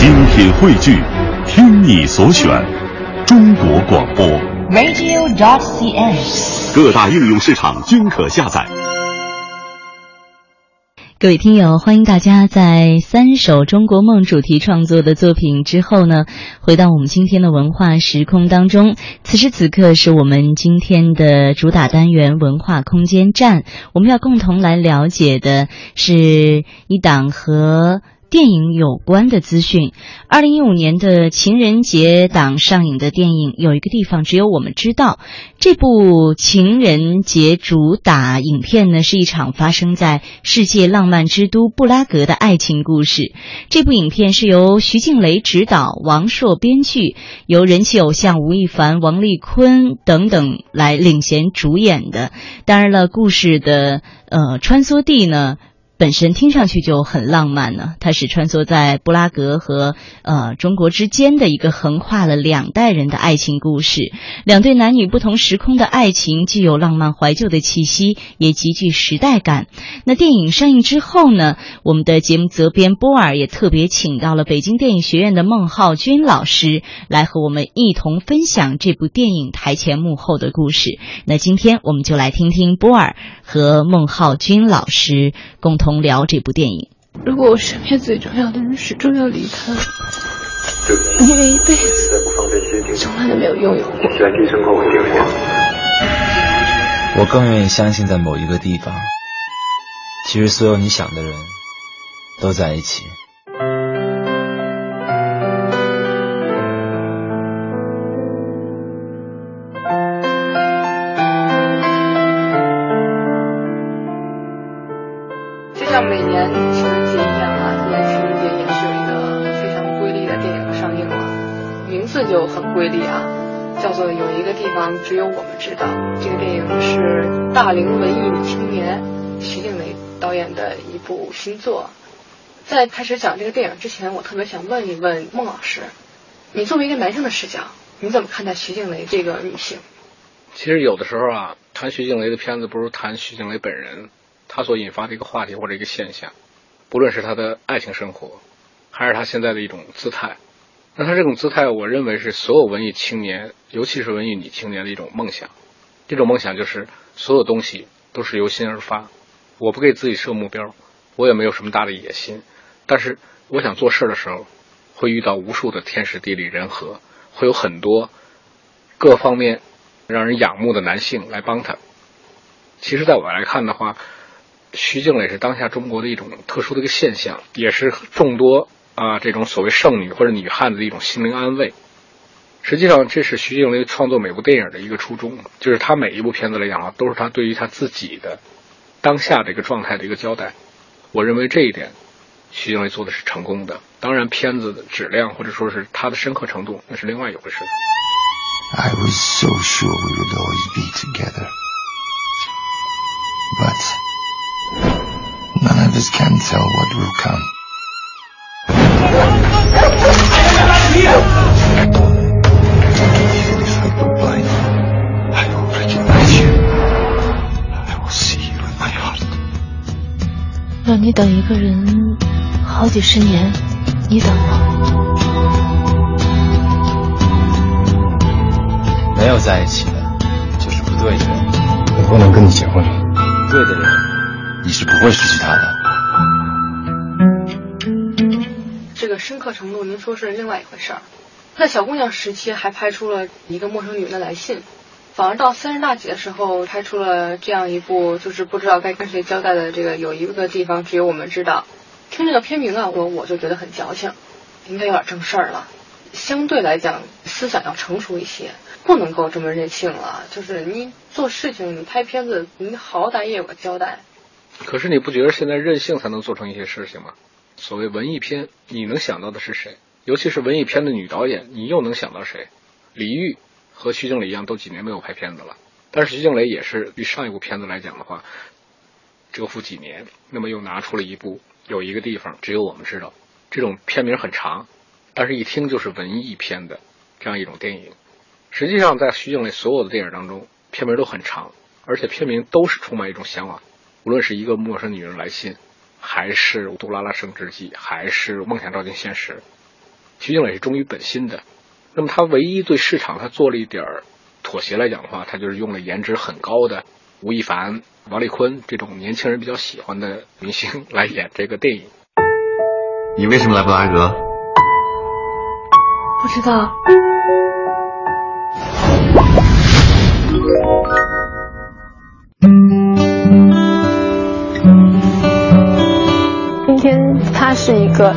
精品汇聚，听你所选，中国广播。radio.cn。各大应用市场均可下载。各位听友，欢迎大家在三首中国梦主题创作的作品之后呢，回到我们今天的文化时空当中。此时此刻是我们今天的主打单元文化空间站，我们要共同来了解的是一档和。电影有关的资讯。二零一五年的情人节档上映的电影有一个地方只有我们知道。这部情人节主打影片呢，是一场发生在世界浪漫之都布拉格的爱情故事。这部影片是由徐静蕾执导，王朔编剧，由人气偶像吴亦凡、王丽坤等等来领衔主演的。当然了，故事的呃穿梭地呢。本身听上去就很浪漫呢，它是穿梭在布拉格和呃中国之间的一个横跨了两代人的爱情故事。两对男女不同时空的爱情，既有浪漫怀旧的气息，也极具时代感。那电影上映之后呢，我们的节目责编波尔也特别请到了北京电影学院的孟浩君老师来和我们一同分享这部电影台前幕后的故事。那今天我们就来听听波尔和孟浩君老师共同。聊这部电影。如果我身边最重要的人始终要离开，因为一辈子从来都没有拥有过。我更愿意相信，在某一个地方，其实所有你想的人都在一起。就很瑰丽啊，叫做《有一个地方只有我们知道》。这个电影是大龄文艺女青年徐静蕾导演的一部新作。在开始讲这个电影之前，我特别想问一问孟老师，你作为一个男生的视角，你怎么看待徐静蕾这个女性？其实有的时候啊，谈徐静蕾的片子不如谈徐静蕾本人。她所引发的一个话题或者一个现象，不论是她的爱情生活，还是他现在的一种姿态，那他这种姿态，我认为是所有文艺青年，尤其是文艺女青年的一种梦想。这种梦想就是所有东西都是由心而发。我不给自己设目标，我也没有什么大的野心，但是我想做事的时候，会遇到无数的天时地利人和，会有很多各方面让人仰慕的男性来帮他。其实，在我来看的话，徐静蕾是当下中国的一种特殊的一个现象，也是众多啊这种所谓剩女或者女汉子的一种心灵安慰。实际上，这是徐静蕾创作每部电影的一个初衷，就是她每一部片子来讲啊，都是她对于她自己的当下的一个状态的一个交代。我认为这一点，徐静蕾做的是成功的。当然，片子的质量或者说是它的深刻程度，那是另外一回事。I was so sure we would always be together, but. None of us can tell what will come. 让你等一个人好几十年，你等吗？没有在一起的，就是不对的人。我不能跟你结婚。对的人，你是不会失去他的。深刻程度，您说是另外一回事儿。在小姑娘时期还拍出了一个陌生女人的来信，反而到三十大几的时候拍出了这样一部就是不知道该跟谁交代的这个有一个地方只有我们知道。听这个片名啊，我我就觉得很矫情，应该有点正事儿了。相对来讲，思想要成熟一些，不能够这么任性了。就是你做事情，你拍片子，你好歹也有个交代。可是你不觉得现在任性才能做成一些事情吗？所谓文艺片，你能想到的是谁？尤其是文艺片的女导演，你又能想到谁？李玉和徐静蕾一样，都几年没有拍片子了。但是徐静蕾也是比上一部片子来讲的话，蛰伏几年，那么又拿出了一部有一个地方只有我们知道，这种片名很长，但是一听就是文艺片的这样一种电影。实际上，在徐静蕾所有的电影当中，片名都很长，而且片名都是充满一种向往。无论是一个陌生女人来信，还是杜拉拉升职记，还是梦想照进现实，徐静蕾是忠于本心的。那么他唯一对市场他做了一点儿妥协来讲的话，他就是用了颜值很高的吴亦凡、王丽坤这种年轻人比较喜欢的明星来演这个电影。你为什么来布拉格？不知道。是一个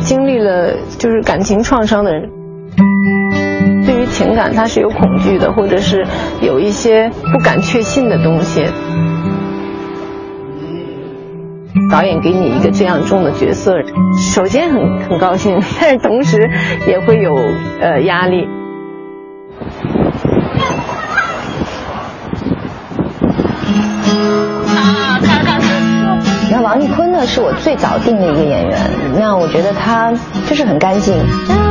经历了就是感情创伤的人，对于情感他是有恐惧的，或者是有一些不敢确信的东西。导演给你一个这样重的角色，首先很很高兴，但是同时也会有呃压力。是我最早定的一个演员。那我觉得他就是很干净，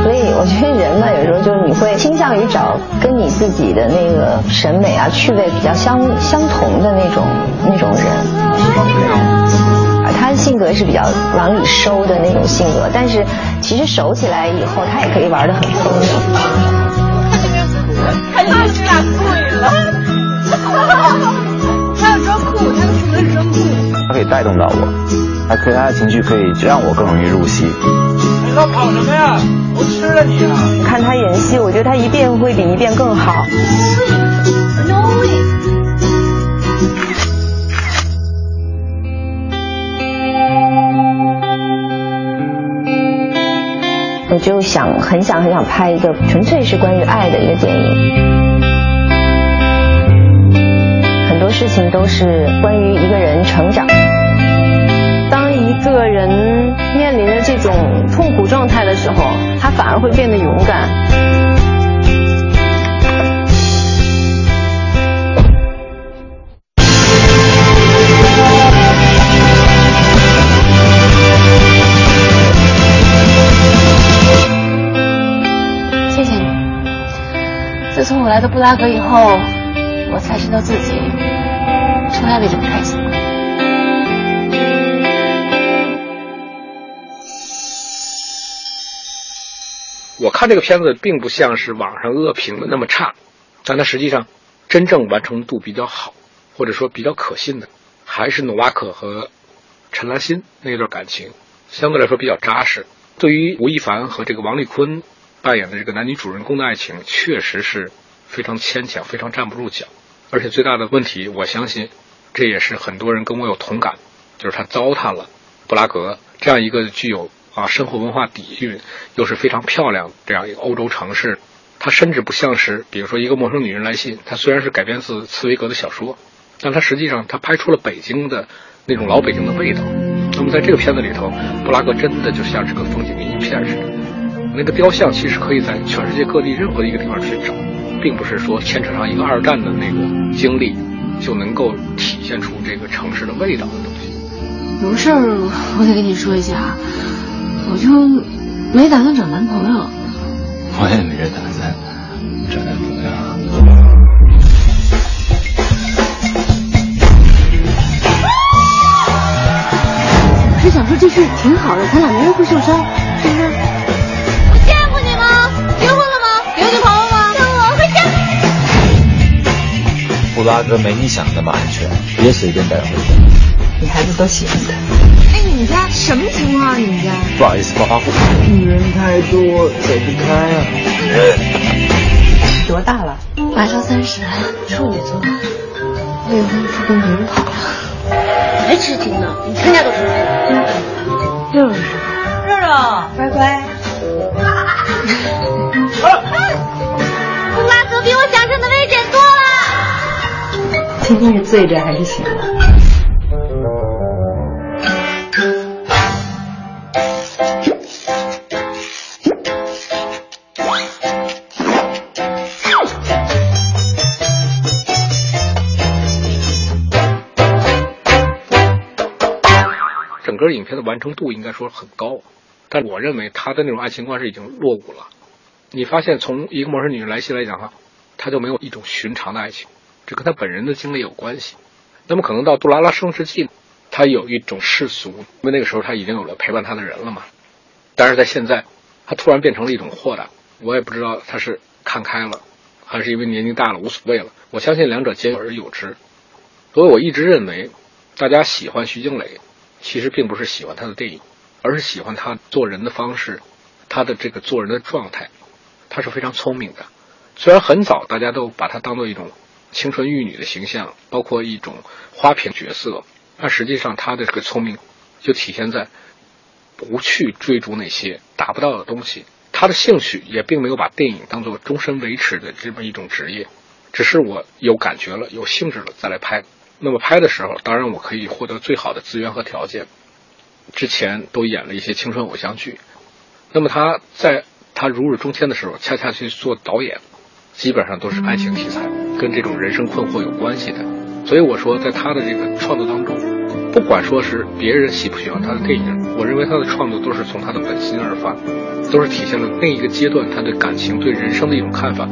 所以我觉得人嘛，有时候就是你会倾向于找跟你自己的那个审美啊、趣味比较相相同的那种那种人。他的性格是比较往里收的那种性格，但是其实熟起来以后，他也可以玩的很疯的。他就是俩贵了，可以带动到我，他可以他的情绪可以让我更容易入戏。你老跑什么呀？我吃了你啊！看他演戏，我觉得他一遍会比一遍更好。我就想很想很想拍一个纯粹是关于爱的一个电影，情都是关于一个人成长。当一个人面临着这种痛苦状态的时候，他反而会变得勇敢。谢谢你。自从我来到布拉格以后，我才知道自己从来没这么开心。我看这个片子并不像是网上恶评的那么差，但它实际上真正完成度比较好，或者说比较可信的，还是努瓦可和陈兰心那段感情，相对来说比较扎实。对于吴亦凡和这个王丽坤扮演的这个男女主人公的爱情，确实是非常牵强，非常站不住脚。而且最大的问题，我相信这也是很多人跟我有同感，就是他糟蹋了布拉格这样一个具有啊生活文化底蕴又是非常漂亮这样一个欧洲城市。它甚至不像是，比如说一个陌生女人来信，它虽然是改编自茨威格的小说，但它实际上它拍出了北京的那种老北京的味道。那么在这个片子里头，布拉格真的就像是个风景名片似的。那个雕像其实可以在全世界各地任何一个地方去找，并不是说牵扯上一个二战的那个经历就能够体现出这个城市的味道的东西。有事儿我得跟你说一下，我就没打算找男朋友。我也没这打算找男朋友。我是想说这事挺好的，咱俩没人会受伤，是不是？布拉格没你想的那么安全，别随便带回家。女孩子都喜欢他。哎，你们家什么情况啊？你们家？不好意思，暴发户。女人太多，走不开啊。多大了？马上三十，处女座，未婚夫跟别人跑了，还痴情呢？你全家都是。六六，肉肉，乖乖。今天是醉着还是醒了？整个影片的完成度应该说很高，但我认为他的那种爱情观是已经落伍了。你发现从一个陌生女人来信来讲哈，他就没有一种寻常的爱情，这跟他本人的经历有关系。那么可能到杜拉拉升职记，他有一种世俗，因为那个时候他已经有了陪伴他的人了嘛。但是在现在，他突然变成了一种豁达。我也不知道他是看开了，还是因为年纪大了无所谓了。我相信两者兼而有之。所以我一直认为，大家喜欢徐静蕾，其实并不是喜欢他的电影，而是喜欢他做人的方式，他的这个做人的状态。他是非常聪明的，虽然很早大家都把他当做一种青春玉女的形象，包括一种花瓶角色，那实际上他的这个聪明就体现在不去追逐那些达不到的东西。他的兴趣也并没有把电影当做终身维持的这么一种职业，只是我有感觉了、有兴致了再来拍。那么拍的时候，当然我可以获得最好的资源和条件。之前都演了一些青春偶像剧，那么他在他如日中天的时候，恰恰去做导演，基本上都是爱情题材，跟这种人生困惑有关系的。所以我说，在他的这个创作当中，不管说是别人喜不喜欢他的电影，我认为他的创作都是从他的本心而发，都是体现了那一个阶段他的感情对人生的一种看法。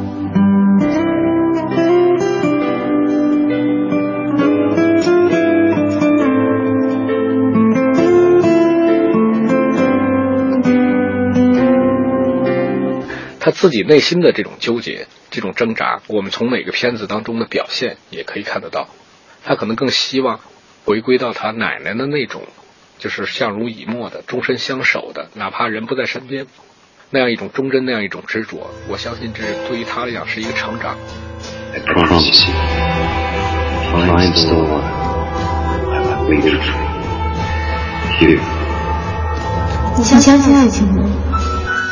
他自己内心的这种纠结、这种挣扎，我们从每个片子当中的表现也可以看得到。他可能更希望回归到他奶奶的那种，就是相濡以沫的、终身相守的，哪怕人不在身边，那样一种忠贞，那样一种执着。我相信这对于他来讲是一个成长。你相信爱情吗？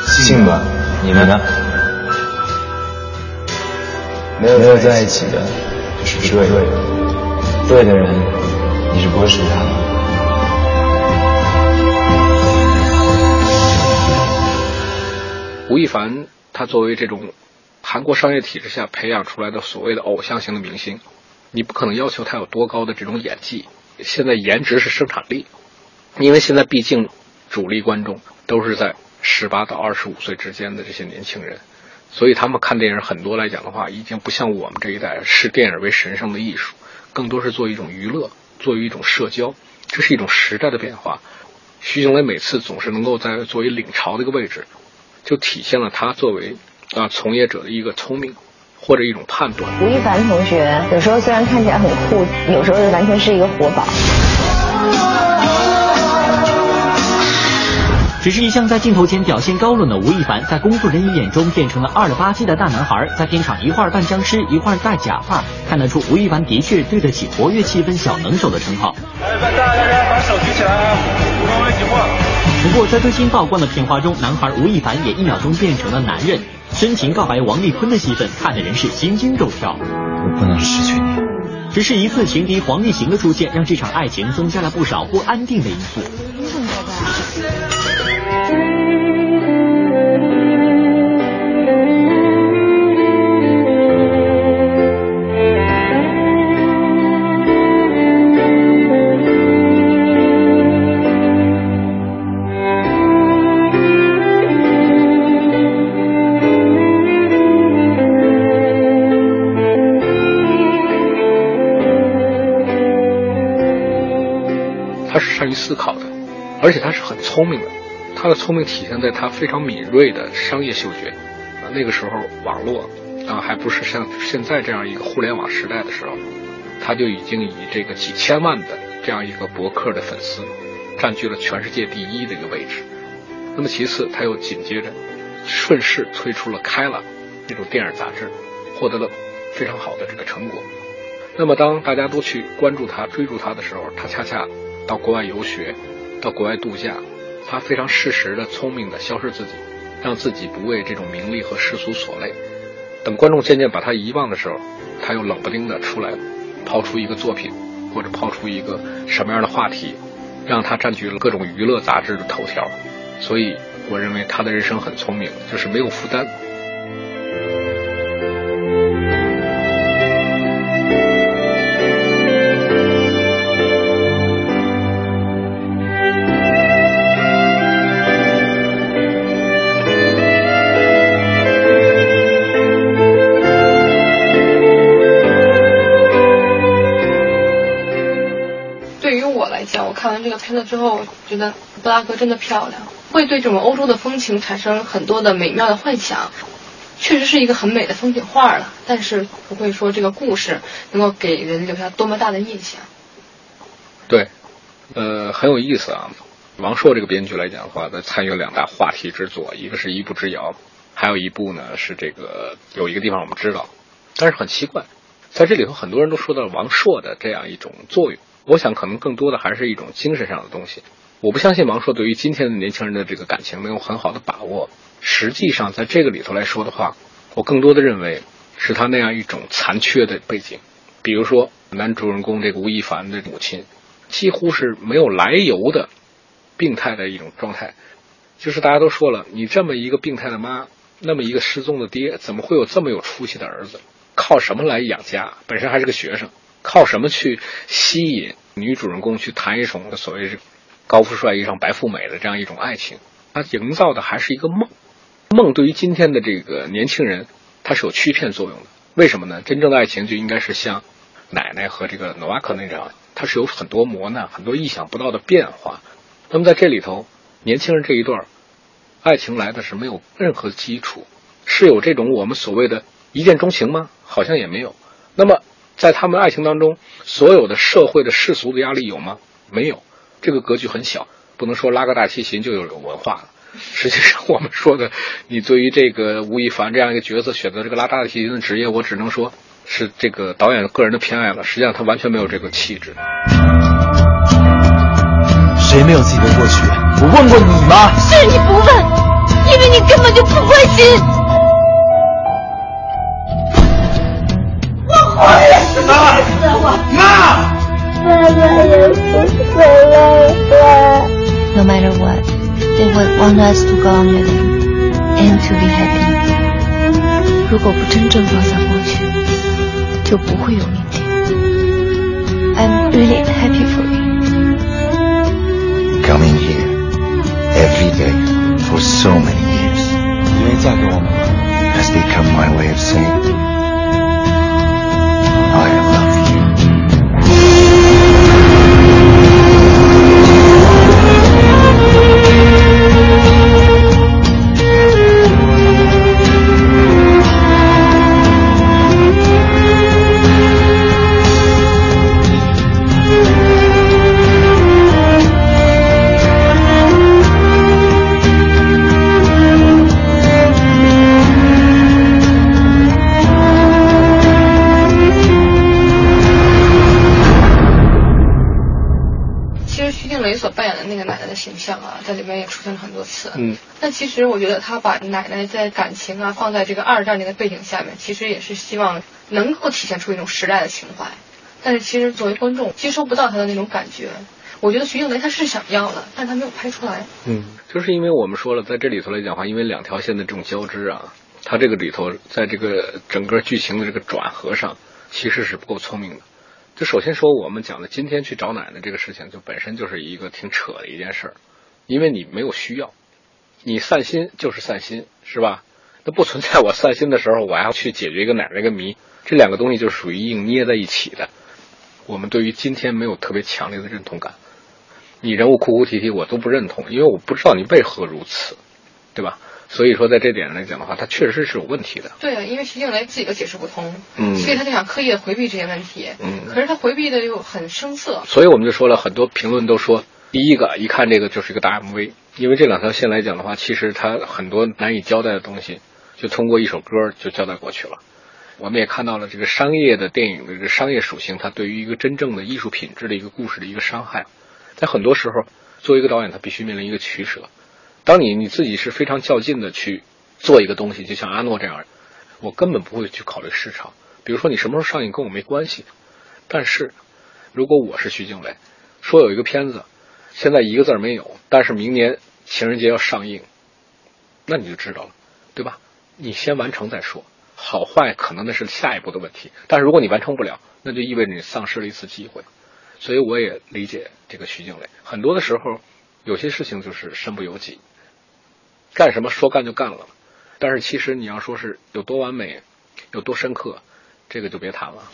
信吧。你们呢？没有没有在一起的，就是对的。对的人，你是不会失去他的。吴亦凡，他作为这种韩国商业体制下培养出来的所谓的偶像型的明星，你不可能要求他有多高的这种演技。现在颜值是生产力，因为现在毕竟主力观众都是在。十八到二十五岁之间的这些年轻人，所以他们看电影很多来讲的话，已经不像我们这一代视电影为神圣的艺术，更多是做一种娱乐，作为一种社交，这是一种时代的变化。徐静蕾每次总是能够在作为领潮的一个位置，就体现了他作为啊从业者的一个聪明或者一种判断。吴亦凡同学有时候虽然看起来很酷，有时候完全是一个活宝。只是一向在镜头前表现高冷的吴亦凡，在工作人员眼中变成了二了吧唧的大男孩，在片场一会儿扮僵尸，一会儿戴假发，看得出吴亦凡的确对得起活跃气氛小能手的称号。来，大大家把手举起来啊，不能一起晃。不过在最新曝光的片花中，男孩吴亦凡也一秒钟变成了男人，深情告白王丽坤的戏份，看的人是心惊肉跳。我不能失去你。只是一次情敌黄立行的出现，让这场爱情增加了不少不安定的因素。是善于思考的，而且他是很聪明的。他的聪明体现在他非常敏锐的商业嗅觉。啊，那个时候网络啊还不是像现在这样一个互联网时代的时候，他就已经以这个几千万的这样一个博客的粉丝，占据了全世界第一的一个位置。那么其次，他又紧接着顺势推出了《开了》这种电影杂志，获得了非常好的这个成果。那么当大家都去关注他、追逐他的时候，他恰恰到国外游学，到国外度假。他非常适时的、聪明的消失自己，让自己不为这种名利和世俗所累。等观众渐渐把他遗忘的时候，他又冷不丁的出来，抛出一个作品，或者抛出一个什么样的话题，让他占据了各种娱乐杂志的头条。所以，我认为他的人生很聪明，就是没有负担。个片子之后，觉得布拉格真的漂亮。会对这种欧洲的风情产生很多的美妙的幻想。确实是一个很美的风景画了，但是不会说这个故事能够给人留下多么大的印象。对，呃，很有意思啊。王朔这个编剧来讲的话，他参与了两大话题之作，一个是一步之遥，还有一部呢是这个有一个地方我们知道，但是很奇怪，在这里头很多人都说到王朔的这样一种作用，我想可能更多的还是一种精神上的东西。我不相信王朔对于今天的年轻人的这个感情能有很好的把握。实际上，在这个里头来说的话，我更多的认为是他那样一种残缺的背景。比如说，男主人公这个吴亦凡的母亲，几乎是没有来由的病态的一种状态。就是大家都说了，你这么一个病态的妈，那么一个失踪的爹，怎么会有这么有出息的儿子？靠什么来养家？本身还是个学生，靠什么去吸引女主人公去谈一种所谓是高富帅遇上白富美的这样一种爱情？他营造的还是一个梦。梦对于今天的这个年轻人，它是有欺骗作用的。为什么呢？真正的爱情就应该是像奶奶和这个诺瓦克那样，它是有很多磨难、很多意想不到的变化。那么在这里头，年轻人这一段，爱情来的是没有任何基础，是有这种我们所谓的一见钟情吗？好像也没有。那么在他们爱情当中，所有的社会的世俗的压力有吗？没有。这个格局很小，不能说拉个大提琴就有文化了。实际上，我们说的，你对于这个吴亦凡这样一个角色选择这个拉大提琴的职业，我只能说是这个导演个人的偏爱了。实际上，他完全没有这个气质。谁没有自己的过去？我问过你吗？是你不问，因为你根本就不关心。No matter what. They would want us to go on living and to be happy. 如果不真正放下过去，就不会有明天。I'm really happy for you. Coming here every day for so many years. 你愿意嫁给我吗？Has become my way of saying 其实我觉得他把奶奶在感情啊放在这个二战这个背景下面，其实也是希望能够体现出一种时代的情怀。但是其实作为观众接收不到他的那种感觉。我觉得徐静蕾他是想要的，但他没有拍出来。嗯，就是因为我们说了，在这里头来讲话，因为两条线的这种交织啊，他这个里头在这个整个剧情的这个转合上，其实是不够聪明的。就首先说，我们讲的今天去找奶奶这个事情，就本身就是一个挺扯的一件事儿，因为你没有需要，你散心就是散心，是吧？那不存在我散心的时候，我还要去解决一个奶奶个谜，这两个东西就属于硬捏在一起的。我们对于今天没有特别强烈的认同感，你人物哭哭啼啼，我都不认同，因为我不知道你为何如此，对吧？所以说，在这点上来讲的话，他确实是有问题的。对啊，因为徐静蕾自己都解释不通，嗯，所以他就想刻意的回避这些问题，嗯，可是他回避的又很生涩。所以我们就说了很多评论都说，第一个一看这个就是一个大 MV，因为这两条线来讲的话，其实它很多难以交代的东西，就通过一首歌就交代过去了。我们也看到了这个商业的电影的这个商业属性，它对于一个真正的艺术品质的一个故事的一个伤害，在很多时候，作为一个导演，他必须面临一个取舍。当你你自己是非常较劲的去做一个东西，就像阿诺这样，我根本不会去考虑市场。比如说你什么时候上映跟我没关系，但是如果我是徐静蕾，说有一个片子，现在一个字儿没有，但是明年情人节要上映，那你就知道了，对吧？你先完成再说，好坏可能那是下一步的问题。但是如果你完成不了，那就意味着你丧失了一次机会。所以我也理解这个徐静蕾，很多的时候有些事情就是身不由己。干什么说干就干了，但是其实你要说是有多完美，有多深刻，这个就别谈了。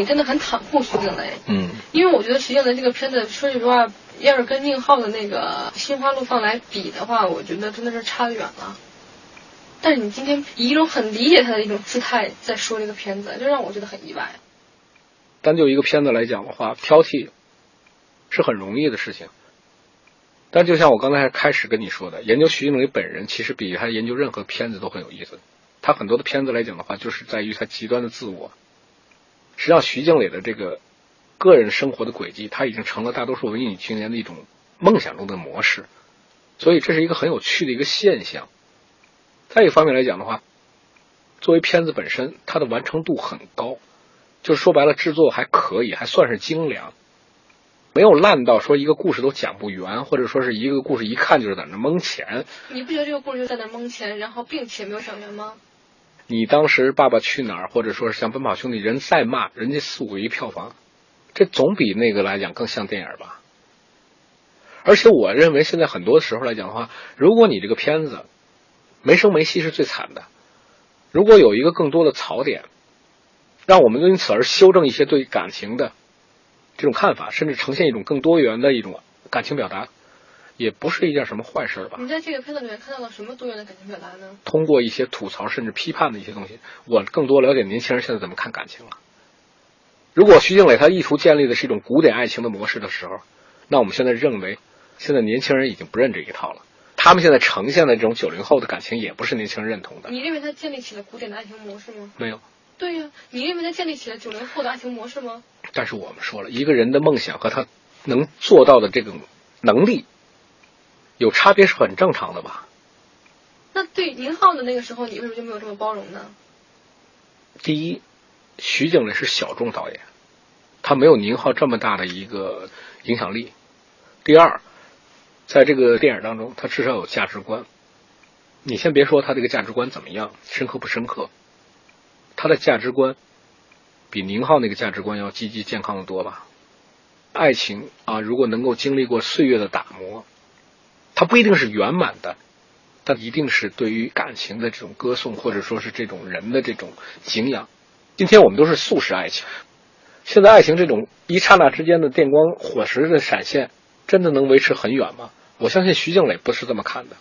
你真的很袒护徐静蕾。嗯。因为我觉得徐静蕾这个片子，说句实话，要是跟宁浩的那个《心花怒放》来比的话，我觉得真的是差得远了。但是你今天以一种很理解他的一种姿态在说这个片子，就让我觉得很意外。单就一个片子来讲的话，挑剔是很容易的事情。但就像我刚才开始跟你说的，研究徐静蕾本人，其实比他研究任何片子都很有意思。他很多的片子来讲的话，就是在于他极端的自我。实际上，徐静蕾的这个个人生活的轨迹，他已经成了大多数文艺女青年的一种梦想中的模式。所以，这是一个很有趣的一个现象。再一方面来讲的话，作为片子本身，它的完成度很高。就是说白了，制作还可以，还算是精良，没有烂到说一个故事都讲不圆，或者说是一个故事一看就是在那蒙钱。你不觉得这个故事就在那蒙钱，然后并且没有讲圆吗？你当时《爸爸去哪儿》或者说是像《奔跑兄弟》，人再骂，人家四五个亿票房，这总比那个来讲更像电影吧？而且我认为现在很多时候来讲的话，如果你这个片子没声没息是最惨的，如果有一个更多的槽点。让我们因此而修正一些对感情的这种看法，甚至呈现一种更多元的一种感情表达，也不是一件什么坏事吧？你在这个片子里面看到了什么多元的感情表达呢？通过一些吐槽甚至批判的一些东西，我更多了解年轻人现在怎么看感情了。如果徐静蕾她意图建立的是一种古典爱情的模式的时候，那我们现在认为，现在年轻人已经不认这一套了。他们现在呈现的这种九零后的感情，也不是年轻人认同的。你认为他建立起了古典的爱情模式吗？没有。对呀，你认为他建立起了九零后的爱情模式吗？但是我们说了一个人的梦想和他能做到的这种能力有差别是很正常的吧？那对宁浩的那个时候，你为什么就没有这么包容呢？第一，徐静蕾是小众导演，他没有宁浩这么大的一个影响力。第二，在这个电影当中，他至少有价值观。你先别说他这个价值观怎么样，深刻不深刻。他的价值观比宁浩那个价值观要积极健康的多吧？爱情啊，如果能够经历过岁月的打磨，它不一定是圆满的，但一定是对于感情的这种歌颂，或者说是这种人的这种敬仰。今天我们都是速食爱情，现在爱情这种一刹那之间的电光火石的闪现，真的能维持很远吗？我相信徐静蕾不是这么看的，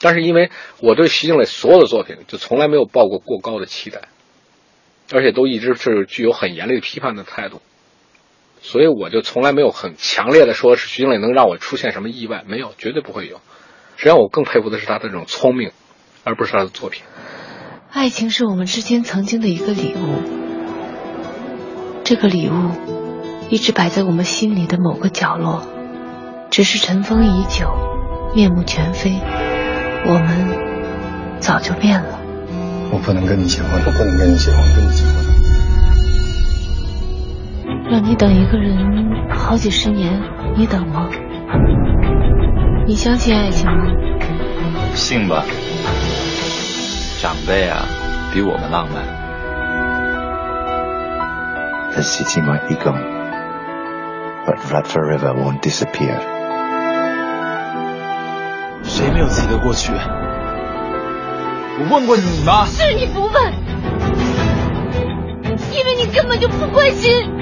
但是因为我对徐静蕾所有的作品就从来没有抱过过高的期待。而且都一直是具有很严厉的批判的态度，所以我就从来没有很强烈的说是徐经理能让我出现什么意外，没有，绝对不会有。实际上，我更佩服的是他的这种聪明，而不是他的作品。爱情是我们之间曾经的一个礼物，这个礼物一直摆在我们心里的某个角落，只是尘封已久，面目全非，我们早就变了。我不能跟你结婚，我不能跟你结婚，跟你结婚。让你等一个人好几十年，你等吗？你相信爱情吗？信吧，长辈啊，比我们浪漫。The city might be gone, but Radford River won't disappear. 谁没有自己的过去？我问过你吗？是你不问，因为你根本就不关心。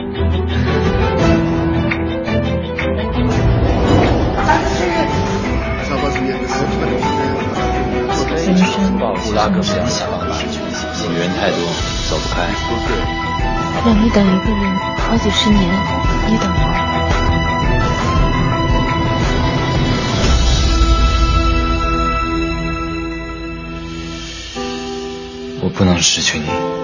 布拉格想想吧，女人太多，走不开。让你等一个人好几十年，你等吗？我不能失去你。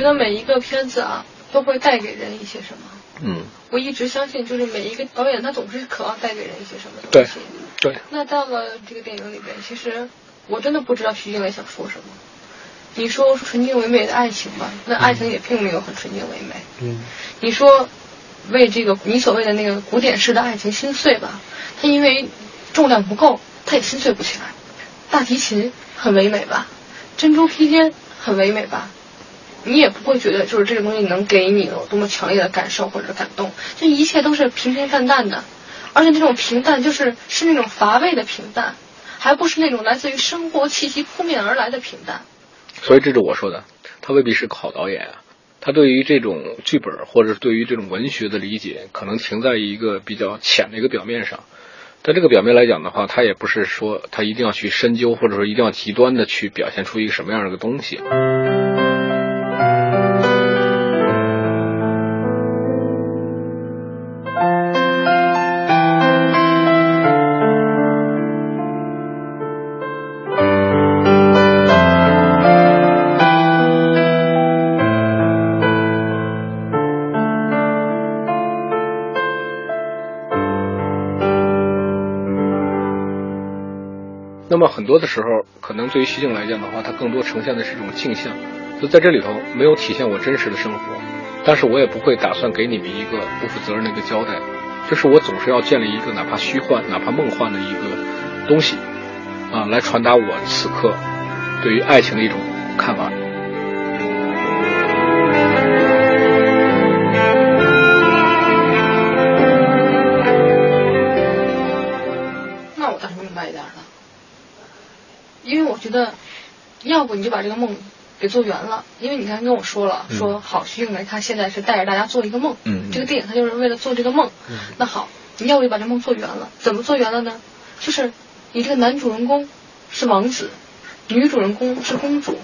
觉得每一个片子啊，都会带给人一些什么。嗯。我一直相信，就是每一个导演他总是渴望带给人一些什么东西。对。对。那到了这个电影里边，其实我真的不知道徐静蕾想说什么。你说纯净唯美的爱情吧，那爱情也并没有很纯净唯美。嗯。你说。为这个你所谓的那个古典式的爱情心碎吧，它因为重量不够，它也心碎不起来。大提琴很唯美吧，珍珠披肩很唯美吧，你也不会觉得就是这个东西能给你有多么强烈的感受或者感动，这一切都是平平淡淡的，而且那种平淡就是是那种乏味的平淡，还不是那种来自于生活气息扑面而来的平淡。所以这是我说的，他未必是个好导演啊。他对于这种剧本或者对于这种文学的理解，可能停在一个比较浅的一个表面上。在这个表面来讲的话，他也不是说他一定要去深究，或者说一定要极端的去表现出一个什么样的一个东西。么很多的时候，可能对于徐静来讲的话，它更多呈现的是一种镜像，就在这里头没有体现我真实的生活，但是我也不会打算给你们一个不负责任的一个交代，就是我总是要建立一个哪怕虚幻、哪怕梦幻的一个东西，啊，来传达我此刻对于爱情的一种看法。觉得，要不你就把这个梦给做圆了。因为你刚才跟我说了，说好徐静蕾她现在是带着大家做一个梦，嗯这个电影它就是为了做这个梦。嗯那好，你要不就把这梦做圆了？怎么做圆了呢？就是你这个男主人公是王子，女主人公是公主，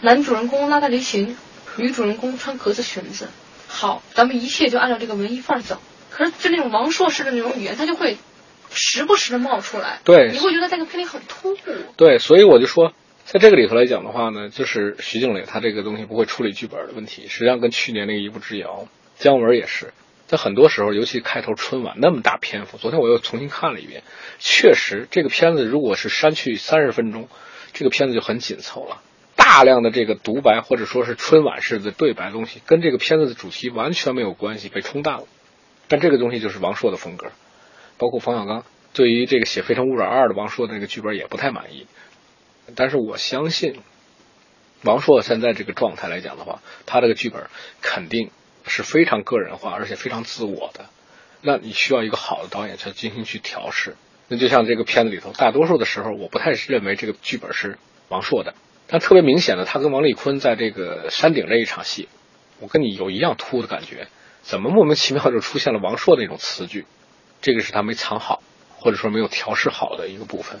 男主人公拉大提琴，女主人公穿格子裙子。好，咱们一切就按照这个文艺范儿走。可是就那种王朔式的那种语言，他就会时不时的冒出来。对你会觉得这个片里很突兀。对，所以我就说，在这个里头来讲的话呢，就是徐静蕾她这个东西不会处理剧本的问题，实际上跟去年那个一步之遥，姜文也是，在很多时候，尤其开头春晚那么大篇幅，昨天我又重新看了一遍，确实这个片子如果是删去三十分钟，这个片子就很紧凑了。大量的这个独白或者说是春晚式的对白东西，跟这个片子的主题完全没有关系，被冲淡了。但这个东西就是王朔的风格，包括冯小刚对于这个写《非诚勿扰二》的王朔的这个剧本也不太满意。但是我相信，王朔现在这个状态来讲的话，他这个剧本肯定是非常个人化，而且非常自我的。那你需要一个好的导演去进行去调试。那就像这个片子里头，大多数的时候，我不太认为这个剧本是王朔的。但特别明显的，他跟王丽坤在这个山顶这一场戏，我跟你有一样突的感觉，怎么莫名其妙就出现了王朔那种词句？这个是他没藏好，或者说没有调试好的一个部分。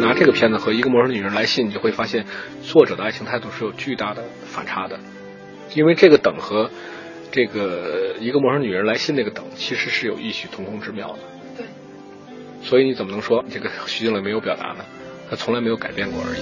拿这个片子和一个陌生女人来信，你就会发现，作者的爱情态度是有巨大的反差的，因为这个等和这个一个陌生女人来信那个等，其实是有异曲同工之妙的。所以你怎么能说这个徐静蕾没有表达呢？她从来没有改变过而已。